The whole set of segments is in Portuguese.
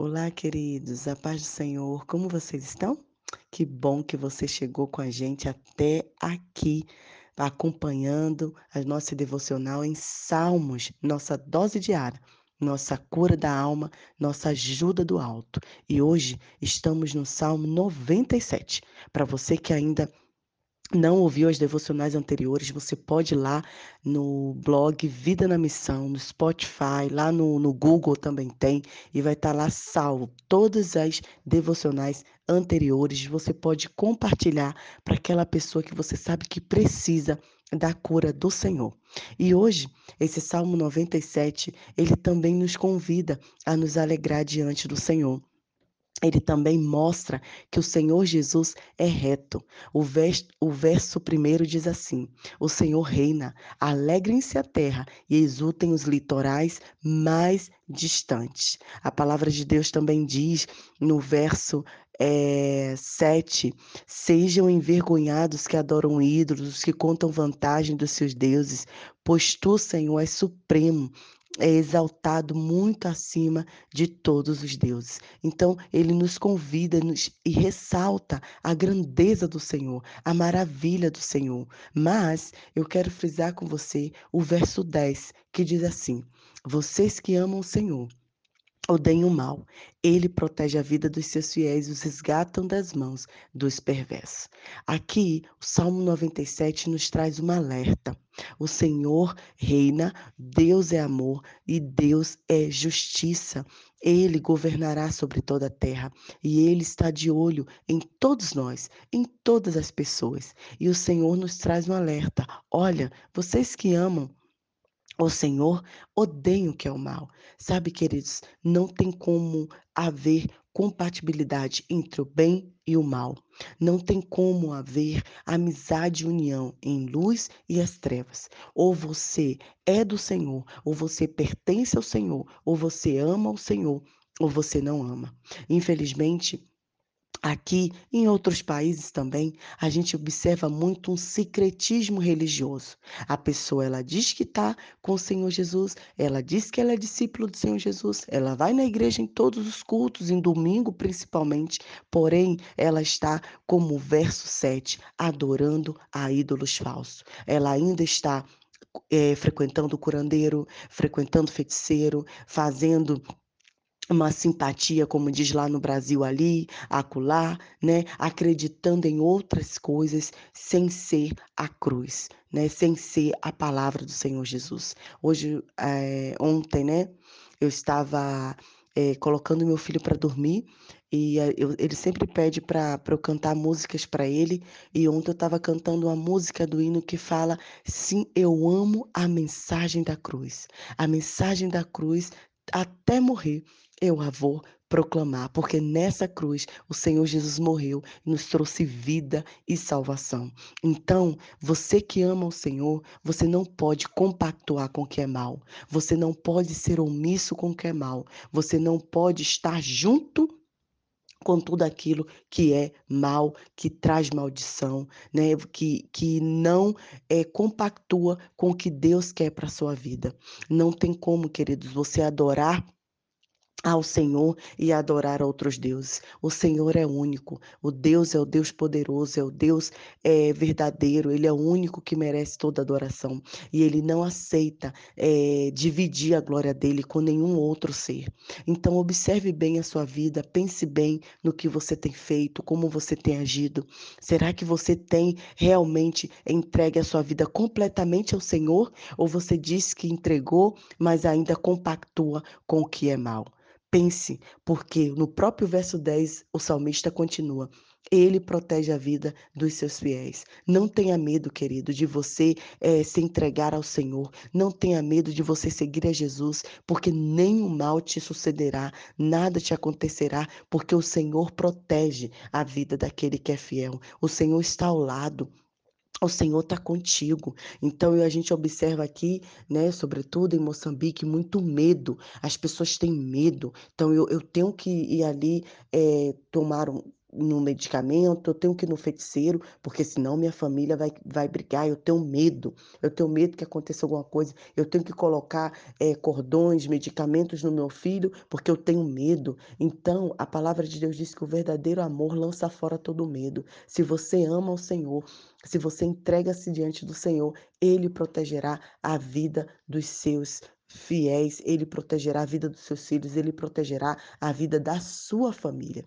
Olá, queridos, a paz do Senhor, como vocês estão? Que bom que você chegou com a gente até aqui, acompanhando a nossa devocional em Salmos, nossa dose diária, nossa cura da alma, nossa ajuda do alto. E hoje estamos no Salmo 97. Para você que ainda não ouviu as devocionais anteriores, você pode ir lá no blog Vida na Missão, no Spotify, lá no, no Google também tem, e vai estar lá salvo todas as devocionais anteriores. Você pode compartilhar para aquela pessoa que você sabe que precisa da cura do Senhor. E hoje, esse Salmo 97, ele também nos convida a nos alegrar diante do Senhor ele também mostra que o Senhor Jesus é reto. O verso, o verso primeiro diz assim: O Senhor reina, alegrem-se a terra e exultem os litorais mais distantes. A palavra de Deus também diz no verso é, 7: Sejam envergonhados que adoram ídolos, que contam vantagem dos seus deuses, pois tu, Senhor, és supremo é exaltado muito acima de todos os deuses. Então, ele nos convida nos, e ressalta a grandeza do Senhor, a maravilha do Senhor. Mas eu quero frisar com você o verso 10, que diz assim: Vocês que amam o Senhor, odeiem o mal. Ele protege a vida dos seus fiéis e os resgatam das mãos dos perversos. Aqui, o Salmo 97 nos traz uma alerta. O Senhor reina, Deus é amor e Deus é justiça. Ele governará sobre toda a terra e ele está de olho em todos nós, em todas as pessoas. E o Senhor nos traz um alerta. Olha, vocês que amam o Senhor odeia o que é o mal. Sabe, queridos, não tem como haver compatibilidade entre o bem e o mal. Não tem como haver amizade e união em luz e as trevas. Ou você é do Senhor, ou você pertence ao Senhor, ou você ama o Senhor, ou você não ama. Infelizmente, Aqui, em outros países também, a gente observa muito um secretismo religioso. A pessoa, ela diz que está com o Senhor Jesus, ela diz que ela é discípulo do Senhor Jesus, ela vai na igreja em todos os cultos, em domingo principalmente, porém, ela está, como o verso 7, adorando a ídolos falsos. Ela ainda está é, frequentando o curandeiro, frequentando feiticeiro, fazendo uma simpatia, como diz lá no Brasil, ali, acolá, né? acreditando em outras coisas sem ser a cruz, né? sem ser a palavra do Senhor Jesus. Hoje, é, ontem, né, eu estava é, colocando meu filho para dormir e eh, eu, ele sempre pede para eu cantar músicas para ele. E ontem eu estava cantando uma música do hino que fala: Sim, eu amo a mensagem da cruz. A mensagem da cruz até morrer eu a vou proclamar, porque nessa cruz o Senhor Jesus morreu e nos trouxe vida e salvação. Então, você que ama o Senhor, você não pode compactuar com o que é mal. Você não pode ser omisso com o que é mal. Você não pode estar junto com tudo aquilo que é mal, que traz maldição, né? que, que não é, compactua com o que Deus quer para a sua vida. Não tem como, queridos, você adorar ao Senhor e adorar outros deuses. O Senhor é único. O Deus é o Deus poderoso, é o Deus é, verdadeiro. Ele é o único que merece toda adoração. E ele não aceita é, dividir a glória dele com nenhum outro ser. Então, observe bem a sua vida, pense bem no que você tem feito, como você tem agido. Será que você tem realmente entregue a sua vida completamente ao Senhor? Ou você diz que entregou, mas ainda compactua com o que é mal? Pense, porque no próprio verso 10 o salmista continua: ele protege a vida dos seus fiéis. Não tenha medo, querido, de você é, se entregar ao Senhor. Não tenha medo de você seguir a Jesus, porque nenhum mal te sucederá, nada te acontecerá, porque o Senhor protege a vida daquele que é fiel. O Senhor está ao lado o Senhor está contigo. Então a gente observa aqui, né, sobretudo em Moçambique, muito medo. As pessoas têm medo. Então eu, eu tenho que ir ali é, tomar um, no medicamento, eu tenho que ir no feiticeiro, porque senão minha família vai vai brigar, eu tenho medo, eu tenho medo que aconteça alguma coisa, eu tenho que colocar, eh, cordões, medicamentos no meu filho, porque eu tenho medo. Então, a palavra de Deus diz que o verdadeiro amor lança fora todo medo. Se você ama o Senhor, se você entrega-se diante do Senhor, Ele protegerá a vida dos seus fiéis, Ele protegerá a vida dos seus filhos, Ele protegerá a vida da sua família.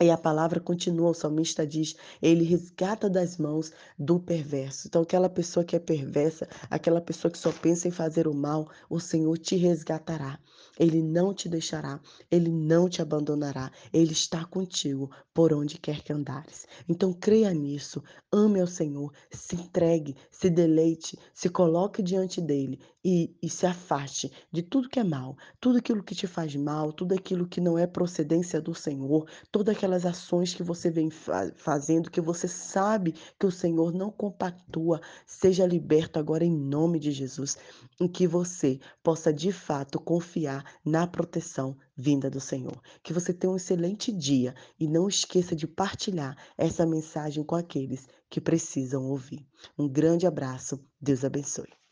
E a palavra continua, o salmista diz: Ele resgata das mãos do perverso. Então, aquela pessoa que é perversa, aquela pessoa que só pensa em fazer o mal, o Senhor te resgatará. Ele não te deixará, ele não te abandonará, ele está contigo por onde quer que andares. Então, creia nisso, ame ao Senhor, se entregue, se deleite, se coloque diante dele e, e se afaste de tudo que é mal, tudo aquilo que te faz mal, tudo aquilo que não é procedência do Senhor, todas aquelas ações que você vem fa fazendo, que você sabe que o Senhor não compactua, seja liberto agora em nome de Jesus, em que você possa de fato confiar na proteção vinda do Senhor. Que você tenha um excelente dia e não esqueça de partilhar essa mensagem com aqueles que precisam ouvir. Um grande abraço, Deus abençoe.